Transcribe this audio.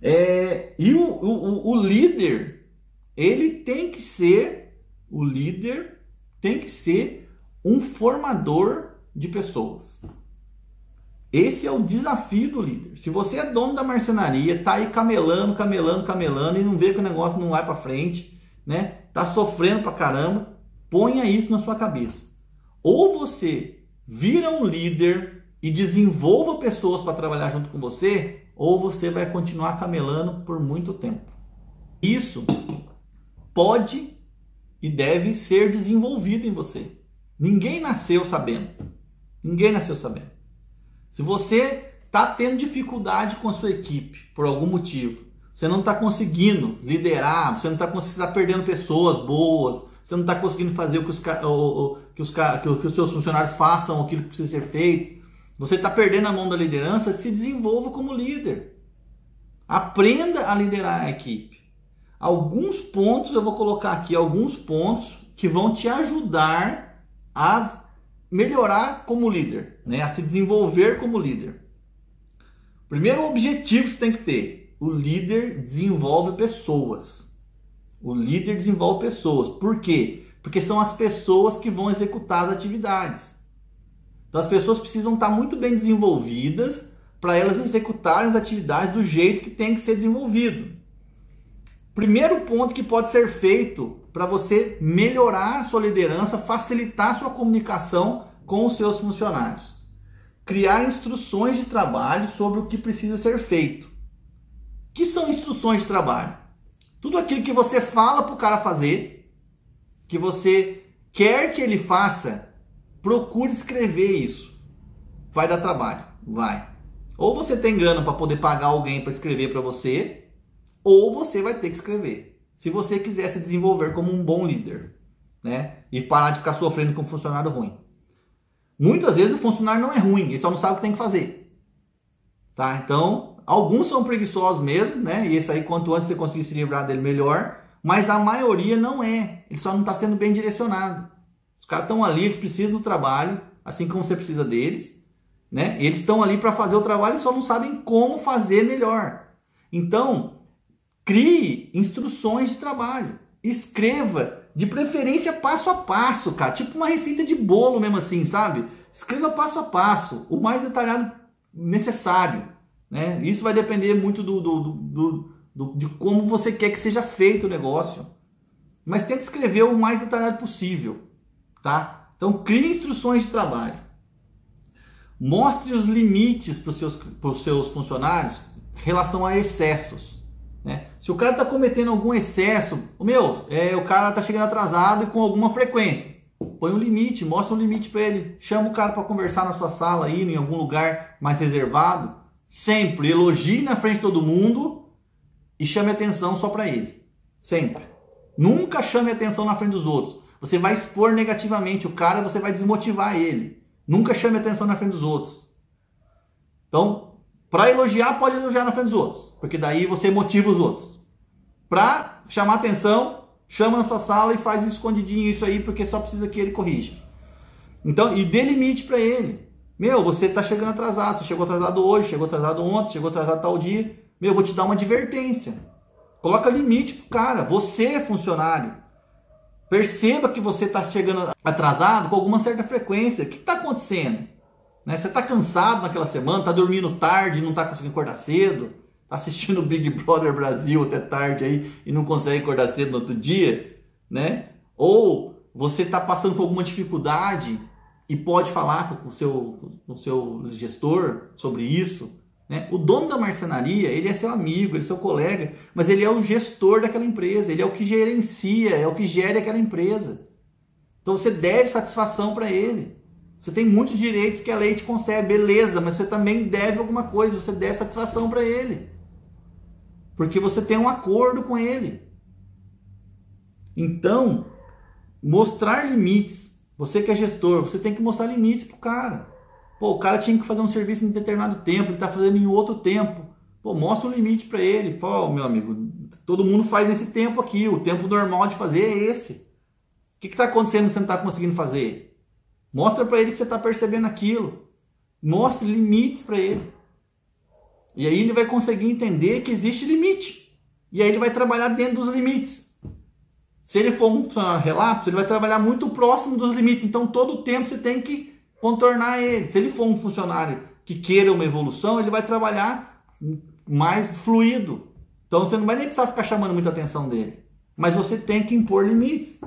É, e o, o, o líder, ele tem que ser, o líder tem que ser um formador de pessoas. Esse é o desafio do líder. Se você é dono da marcenaria, tá aí camelando, camelando, camelando e não vê que o negócio não vai para frente, né? Tá sofrendo pra caramba, ponha isso na sua cabeça. Ou você vira um líder e desenvolva pessoas para trabalhar junto com você, ou você vai continuar camelando por muito tempo. Isso pode e deve ser desenvolvido em você. Ninguém nasceu sabendo. Ninguém nasceu sabendo. Se você está tendo dificuldade com a sua equipe por algum motivo, você não está conseguindo liderar, você não está conseguindo, está perdendo pessoas boas, você não está conseguindo fazer o que os, o, o, que, os, que, que os seus funcionários façam aquilo que precisa ser feito, você está perdendo a mão da liderança, se desenvolva como líder. Aprenda a liderar a equipe. Alguns pontos eu vou colocar aqui, alguns pontos que vão te ajudar a melhorar como líder, né? a se desenvolver como líder. Primeiro objetivo que você tem que ter: o líder desenvolve pessoas. O líder desenvolve pessoas. Por quê? Porque são as pessoas que vão executar as atividades. Então as pessoas precisam estar muito bem desenvolvidas para elas executarem as atividades do jeito que tem que ser desenvolvido. Primeiro ponto que pode ser feito para você melhorar a sua liderança, facilitar a sua comunicação com os seus funcionários. Criar instruções de trabalho sobre o que precisa ser feito. O que são instruções de trabalho? Tudo aquilo que você fala para o cara fazer, que você quer que ele faça, procure escrever isso. Vai dar trabalho, vai. Ou você tem grana para poder pagar alguém para escrever para você, ou você vai ter que escrever. Se você quiser se desenvolver como um bom líder, né? E parar de ficar sofrendo com um funcionário ruim. Muitas vezes o funcionário não é ruim, ele só não sabe o que tem que fazer. Tá? Então, alguns são preguiçosos mesmo, né? E esse aí, quanto antes você conseguir se livrar dele, melhor. Mas a maioria não é. Ele só não está sendo bem direcionado. Caras estão ali, eles precisam do trabalho, assim como você precisa deles. Né? Eles estão ali para fazer o trabalho e só não sabem como fazer melhor. Então, crie instruções de trabalho. Escreva de preferência passo a passo, cara. Tipo uma receita de bolo mesmo assim, sabe? Escreva passo a passo, o mais detalhado necessário. Né? Isso vai depender muito do, do, do, do, de como você quer que seja feito o negócio. Mas tente escrever o mais detalhado possível. Tá? Então crie instruções de trabalho. Mostre os limites para os seus, seus funcionários em relação a excessos. Né? Se o cara está cometendo algum excesso, o meu, é, o cara está chegando atrasado e com alguma frequência, põe um limite, mostra um limite para ele, chama o cara para conversar na sua sala aí, em algum lugar mais reservado, sempre elogie na frente de todo mundo e chame atenção só para ele, sempre. Nunca chame atenção na frente dos outros. Você vai expor negativamente o cara, você vai desmotivar ele. Nunca chame atenção na frente dos outros. Então, para elogiar, pode elogiar na frente dos outros, porque daí você motiva os outros. Para chamar atenção, chama na sua sala e faz escondidinho isso aí, porque só precisa que ele corrija. Então, e dê limite para ele. Meu, você está chegando atrasado, você chegou atrasado hoje, chegou atrasado ontem, chegou atrasado tal dia. Meu, vou te dar uma advertência. Coloca limite pro cara. Você é funcionário. Perceba que você está chegando atrasado com alguma certa frequência. O que está acontecendo? Né? Você está cansado naquela semana, está dormindo tarde, não está conseguindo acordar cedo, está assistindo Big Brother Brasil até tarde aí e não consegue acordar cedo no outro dia, né? Ou você está passando por alguma dificuldade e pode falar com o seu, com o seu gestor sobre isso. Né? O dono da marcenaria, ele é seu amigo, ele é seu colega, mas ele é o gestor daquela empresa, ele é o que gerencia, é o que gere aquela empresa. Então você deve satisfação para ele. Você tem muito direito que a lei te concede, beleza, mas você também deve alguma coisa, você deve satisfação para ele. Porque você tem um acordo com ele. Então, mostrar limites. Você que é gestor, você tem que mostrar limites pro cara. Pô, o cara tinha que fazer um serviço em determinado tempo, ele está fazendo em outro tempo. Pô, mostra um limite para ele. Oh, meu amigo, todo mundo faz esse tempo aqui, o tempo normal de fazer é esse. O que está acontecendo que você não está conseguindo fazer? Mostra para ele que você está percebendo aquilo. Mostre limites para ele. E aí ele vai conseguir entender que existe limite. E aí ele vai trabalhar dentro dos limites. Se ele for um funcionário relapso, ele vai trabalhar muito próximo dos limites. Então todo o tempo você tem que contornar ele. Se ele for um funcionário que queira uma evolução, ele vai trabalhar mais fluido. Então você não vai nem precisar ficar chamando muita atenção dele. Mas você tem que impor limites.